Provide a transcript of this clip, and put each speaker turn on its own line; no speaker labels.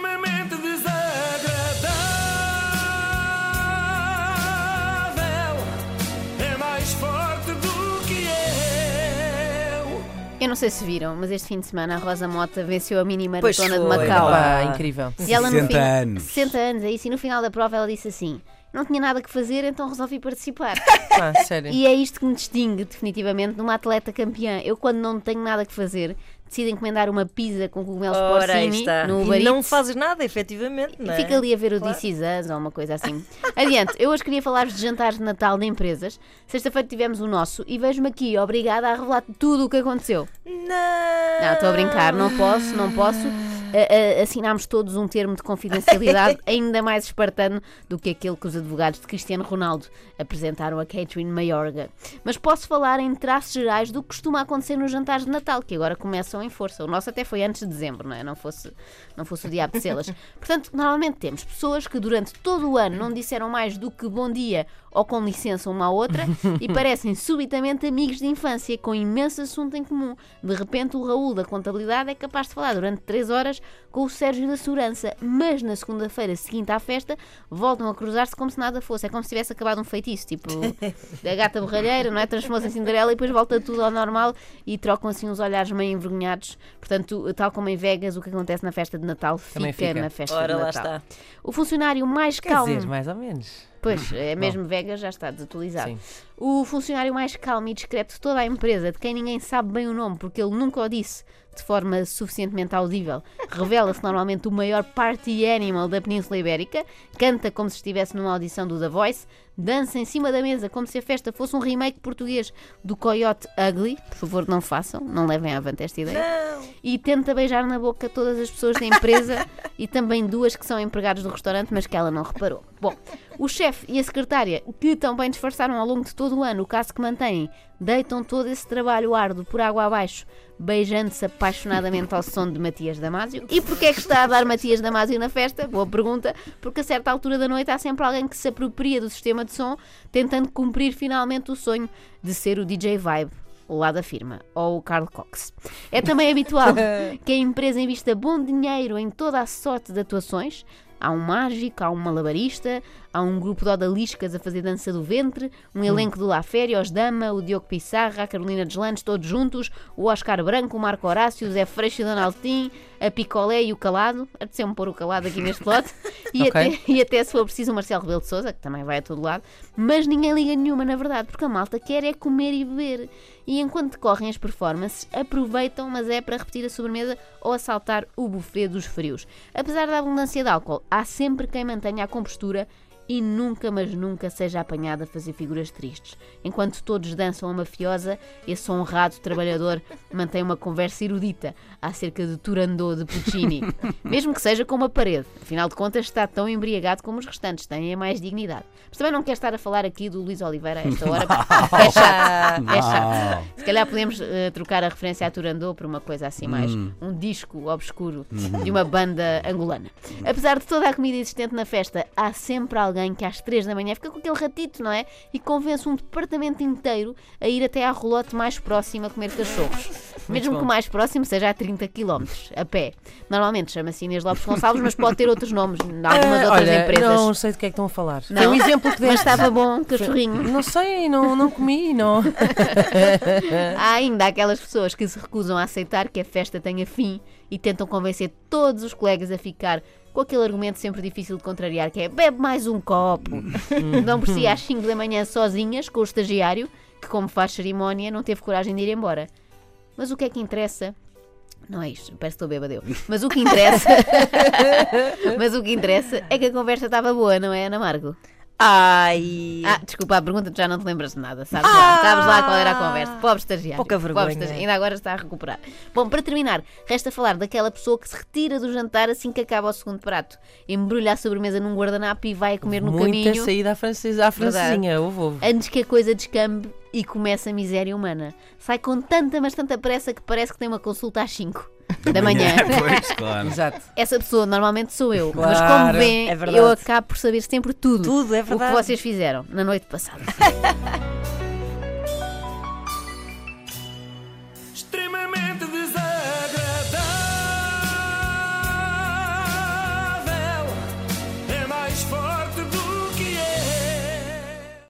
extremamente desagradável. É mais forte do que eu.
Eu não sei se viram, mas este fim de semana a Rosa Mota venceu a mini maratona de. Macau.
Pá, incrível.
E ela no
60
fim,
anos.
60 anos, é isso. E no final da prova ela disse assim: não tinha nada que fazer, então resolvi participar.
Pá, sério.
e é isto que me distingue definitivamente de uma atleta campeã. Eu, quando não tenho nada que fazer, decido encomendar uma pizza com cogumelos
Ora,
porcini no Uber
E não fazes nada, efetivamente, não é?
Fica ali a ver o This Is Us ou uma coisa assim. Adiante, eu hoje queria falar-vos de jantares de Natal de empresas. Sexta-feira tivemos o nosso e vejo-me aqui obrigada a revelar tudo o que aconteceu.
Não!
Não, estou a brincar, não posso, não posso. Assinámos todos um termo de confidencialidade ainda mais espartano do que aquele que os advogados de Cristiano Ronaldo apresentaram a Catherine Mayorga. Mas posso falar em traços gerais do que costuma acontecer nos jantares de Natal, que agora começam em força. O nosso até foi antes de dezembro, não é? Não fosse, não fosse o diabo de selas. Portanto, normalmente temos pessoas que durante todo o ano não disseram mais do que bom dia ou com licença uma à outra e parecem subitamente amigos de infância com imenso assunto em comum. De repente, o Raul da contabilidade é capaz de falar durante três horas com o Sérgio da segurança, mas na segunda-feira seguinte à festa voltam a cruzar-se como se nada fosse. É como se tivesse acabado um feitiço, tipo da gata borralheira, não é? Transformou-se em Cinderela e depois volta tudo ao normal e trocam assim uns olhares meio envergonhados. Portanto, tal como em Vegas, o que acontece na festa de Natal fica,
fica.
na festa
Ora,
de
lá
Natal.
está.
O funcionário mais
Quer
calmo.
dizer, mais ou menos.
Pois, é mesmo Vegas já está desatualizado.
Sim.
O funcionário mais calmo e discreto de toda a empresa, de quem ninguém sabe bem o nome, porque ele nunca o disse de forma suficientemente audível, revela-se normalmente o maior party animal da Península Ibérica, canta como se estivesse numa audição do The Voice, dança em cima da mesa como se a festa fosse um remake português do Coyote Ugly. Por favor, não façam, não levem avante esta ideia e tenta beijar na boca todas as pessoas da empresa e também duas que são empregados do restaurante, mas que ela não reparou. Bom, o chefe e a secretária, que também disfarçaram ao longo de todo o ano o caso que mantêm, deitam todo esse trabalho árduo por água abaixo, beijando-se apaixonadamente ao som de Matias Damasio. E porquê é que está a dar Matias Damasio na festa? Boa pergunta. Porque a certa altura da noite há sempre alguém que se apropria do sistema de som, tentando cumprir finalmente o sonho de ser o DJ Vibe lá da firma, ou o Carl Cox. É também habitual que a empresa invista bom dinheiro em toda a sorte de atuações. Há um mágico, há um malabarista, há um grupo de odaliscas a fazer dança do ventre, um elenco do La Féria, os Dama, o Diogo Pissarra, a Carolina Deslandes, todos juntos, o Oscar Branco, o Marco Horácio, o Zé Freixo e o Donaldinho, a Picolé e o Calado. Apeteceu-me pôr o Calado aqui neste lote. E,
Ok.
até, e até se for preciso o Marcelo Rebelo de Sousa, que também vai a todo lado. Mas ninguém liga nenhuma, na verdade, porque a malta quer é comer e beber. E enquanto decorrem as performances, aproveitam, mas é para repetir a sobremesa ou assaltar o buffet dos frios. Apesar da abundância de álcool, há sempre quem mantenha a compostura e nunca, mas nunca seja apanhado a fazer figuras tristes. Enquanto todos dançam a mafiosa, esse honrado trabalhador mantém uma conversa erudita acerca de Turandot de Puccini, mesmo que seja com uma parede. Afinal de contas, está tão embriagado como os restantes, têm a mais dignidade. Mas também não quero estar a falar aqui do Luís Oliveira a esta hora, é chato. É chato. Se calhar podemos eh, trocar a referência a Turandot por uma coisa assim mais, um disco obscuro de uma banda angolana. Apesar de toda a comida existente na festa, há sempre alguém que às 3 da manhã fica com aquele ratito, não é? E convence um departamento inteiro a ir até à rolote mais próxima a comer cachorros. Mesmo que o mais próximo seja a 30 km, a pé. Normalmente chama-se Inês Lopes Gonçalves, mas pode ter outros nomes, em algumas
Ah,
outras
olha,
empresas.
Não sei do que é que estão a falar. Foi
Não?
um exemplo que
Mas
deste.
estava bom, cachorrinho.
Não sei, não, não comi, não.
Há ainda aquelas pessoas que se recusam a aceitar que a festa tenha fim e tentam convencer todos os colegas a ficar com aquele argumento sempre difícil de contrariar, que é bebe mais um copo. Dão por si às 5 da manhã sozinhas com o estagiário, que como faz cerimónia não teve coragem de ir embora. Mas o que é que interessa? Não é isto, parece que estou bêbada eu. Mas o que interessa. Mas o que interessa é que a conversa estava boa, não é, Ana Margo?
Ai!
Ah, desculpa, a pergunta tu já não te lembras de nada, sabes lá, sabes lá qual era a conversa. Pobre estagiário.
Pouca vergonha.
estagiário. Ainda agora está a recuperar. Bom, para terminar, resta falar daquela pessoa que se retira do jantar assim que acaba o segundo prato. Embrulha a sobremesa num guardanapo e vai comer no
Muita
caminho
saída à, francesa, à francesinha, houve, houve.
antes que a coisa descambe e comece a miséria humana. Sai com tanta, mas tanta pressa que parece que tem uma consulta às 5 da manhã.
pois, claro.
Exato.
Essa pessoa normalmente sou eu, mas
Claro,
como vêem,
é
eu acabo por saber sempre tudo,
Tudo, é
o que vocês fizeram na noite passada.